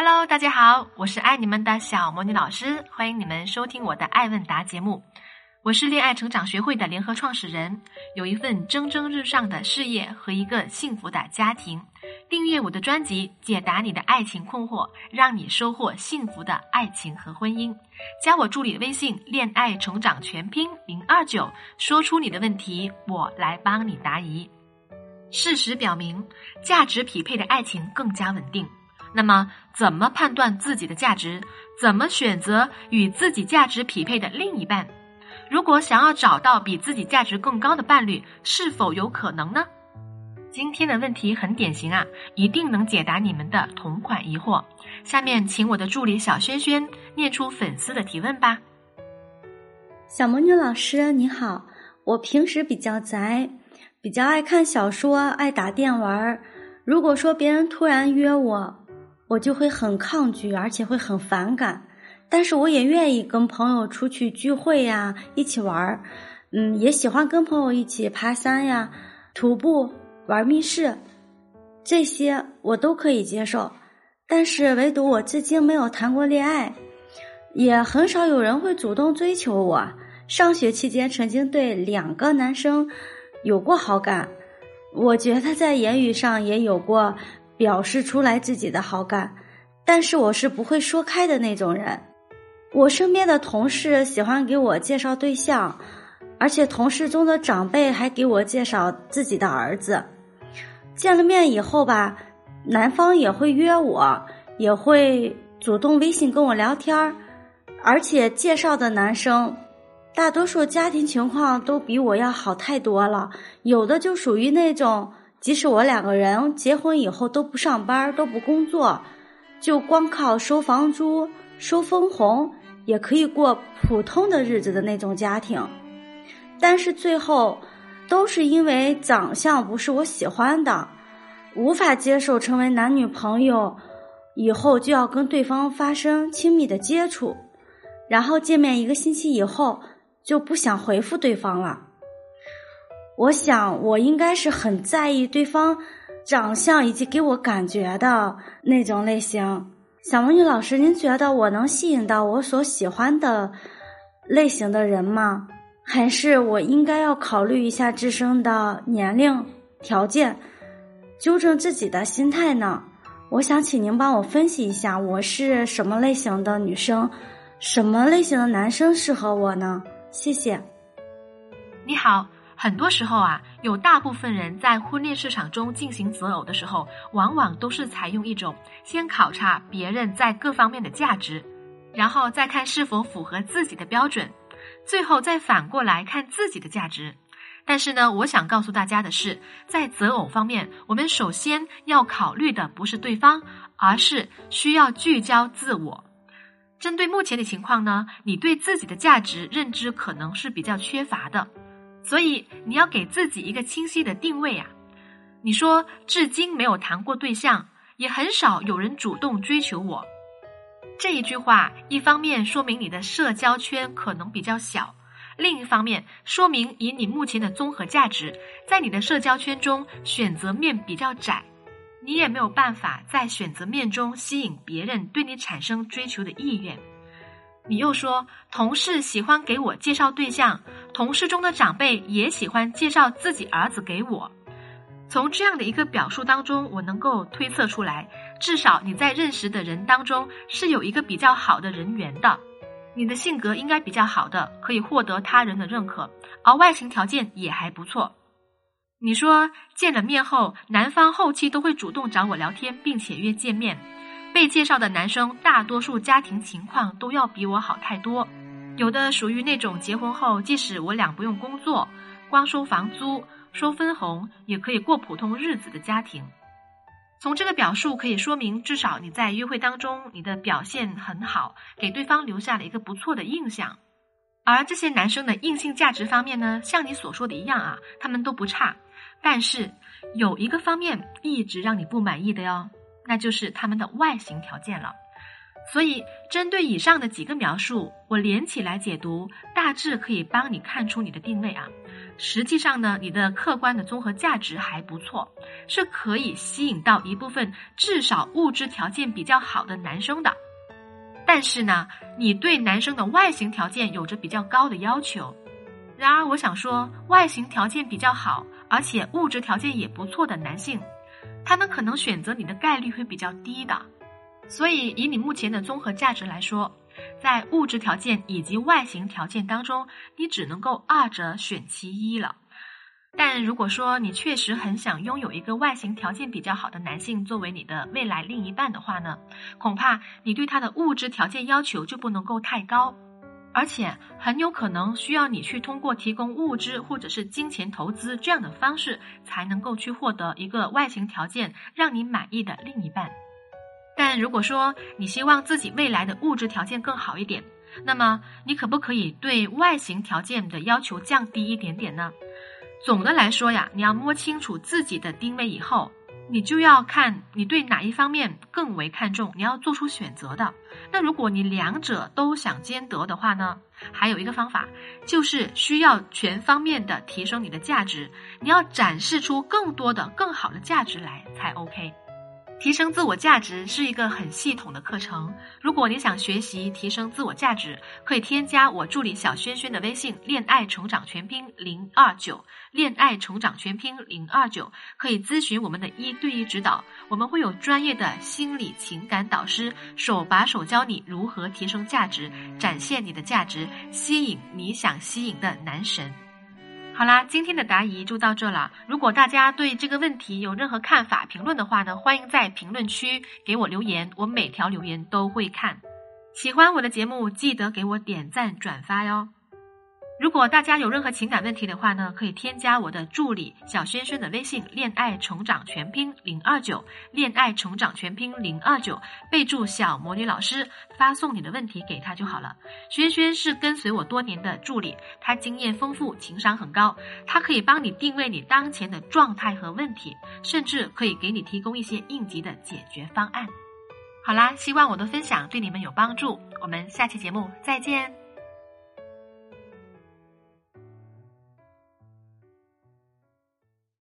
Hello，大家好，我是爱你们的小魔女老师，欢迎你们收听我的爱问答节目。我是恋爱成长学会的联合创始人，有一份蒸蒸日上的事业和一个幸福的家庭。订阅我的专辑，解答你的爱情困惑，让你收获幸福的爱情和婚姻。加我助理微信“恋爱成长全拼零二九”，说出你的问题，我来帮你答疑。事实表明，价值匹配的爱情更加稳定。那么，怎么判断自己的价值？怎么选择与自己价值匹配的另一半？如果想要找到比自己价值更高的伴侣，是否有可能呢？今天的问题很典型啊，一定能解答你们的同款疑惑。下面请我的助理小轩轩念出粉丝的提问吧。小魔女老师你好，我平时比较宅，比较爱看小说，爱打电玩。如果说别人突然约我，我就会很抗拒，而且会很反感。但是我也愿意跟朋友出去聚会呀，一起玩儿，嗯，也喜欢跟朋友一起爬山呀、徒步、玩密室，这些我都可以接受。但是唯独我至今没有谈过恋爱，也很少有人会主动追求我。上学期间曾经对两个男生有过好感，我觉得在言语上也有过表示出来自己的好感，但是我是不会说开的那种人。我身边的同事喜欢给我介绍对象，而且同事中的长辈还给我介绍自己的儿子。见了面以后吧，男方也会约我，也会主动微信跟我聊天儿，而且介绍的男生，大多数家庭情况都比我要好太多了。有的就属于那种，即使我两个人结婚以后都不上班，都不工作，就光靠收房租、收分红。也可以过普通的日子的那种家庭，但是最后都是因为长相不是我喜欢的，无法接受成为男女朋友，以后就要跟对方发生亲密的接触，然后见面一个星期以后就不想回复对方了。我想我应该是很在意对方长相以及给我感觉的那种类型。小魔女老师，您觉得我能吸引到我所喜欢的类型的人吗？还是我应该要考虑一下自身的年龄条件，纠正自己的心态呢？我想请您帮我分析一下，我是什么类型的女生，什么类型的男生适合我呢？谢谢。你好。很多时候啊，有大部分人在婚恋市场中进行择偶的时候，往往都是采用一种先考察别人在各方面的价值，然后再看是否符合自己的标准，最后再反过来看自己的价值。但是呢，我想告诉大家的是，在择偶方面，我们首先要考虑的不是对方，而是需要聚焦自我。针对目前的情况呢，你对自己的价值认知可能是比较缺乏的。所以你要给自己一个清晰的定位啊！你说至今没有谈过对象，也很少有人主动追求我。这一句话，一方面说明你的社交圈可能比较小，另一方面说明以你目前的综合价值，在你的社交圈中选择面比较窄，你也没有办法在选择面中吸引别人对你产生追求的意愿。你又说同事喜欢给我介绍对象。同事中的长辈也喜欢介绍自己儿子给我。从这样的一个表述当中，我能够推测出来，至少你在认识的人当中是有一个比较好的人缘的。你的性格应该比较好的，可以获得他人的认可，而外形条件也还不错。你说见了面后，男方后期都会主动找我聊天，并且约见面。被介绍的男生大多数家庭情况都要比我好太多。有的属于那种结婚后，即使我俩不用工作，光收房租、收分红，也可以过普通日子的家庭。从这个表述可以说明，至少你在约会当中，你的表现很好，给对方留下了一个不错的印象。而这些男生的硬性价值方面呢，像你所说的一样啊，他们都不差。但是有一个方面一直让你不满意的哟，那就是他们的外形条件了。所以，针对以上的几个描述，我连起来解读，大致可以帮你看出你的定位啊。实际上呢，你的客观的综合价值还不错，是可以吸引到一部分至少物质条件比较好的男生的。但是呢，你对男生的外形条件有着比较高的要求。然而，我想说，外形条件比较好，而且物质条件也不错的男性，他们可能选择你的概率会比较低的。所以，以你目前的综合价值来说。在物质条件以及外形条件当中，你只能够二者选其一了。但如果说你确实很想拥有一个外形条件比较好的男性作为你的未来另一半的话呢，恐怕你对他的物质条件要求就不能够太高，而且很有可能需要你去通过提供物质或者是金钱投资这样的方式，才能够去获得一个外形条件让你满意的另一半。但如果说你希望自己未来的物质条件更好一点，那么你可不可以对外形条件的要求降低一点点呢？总的来说呀，你要摸清楚自己的定位以后，你就要看你对哪一方面更为看重，你要做出选择的。那如果你两者都想兼得的话呢，还有一个方法，就是需要全方面的提升你的价值，你要展示出更多的、更好的价值来才 OK。提升自我价值是一个很系统的课程。如果你想学习提升自我价值，可以添加我助理小轩轩的微信“恋爱成长全拼零二九”，恋爱成长全拼零二九，可以咨询我们的一对一指导。我们会有专业的心理情感导师，手把手教你如何提升价值，展现你的价值，吸引你想吸引的男神。好啦，今天的答疑就到这了。如果大家对这个问题有任何看法、评论的话呢，欢迎在评论区给我留言，我每条留言都会看。喜欢我的节目，记得给我点赞、转发哟。如果大家有任何情感问题的话呢，可以添加我的助理小轩轩的微信“恋爱成长全拼零二九”，恋爱成长全拼零二九，备注小魔女老师，发送你的问题给他就好了。轩轩是跟随我多年的助理，他经验丰富，情商很高，他可以帮你定位你当前的状态和问题，甚至可以给你提供一些应急的解决方案。好啦，希望我的分享对你们有帮助，我们下期节目再见。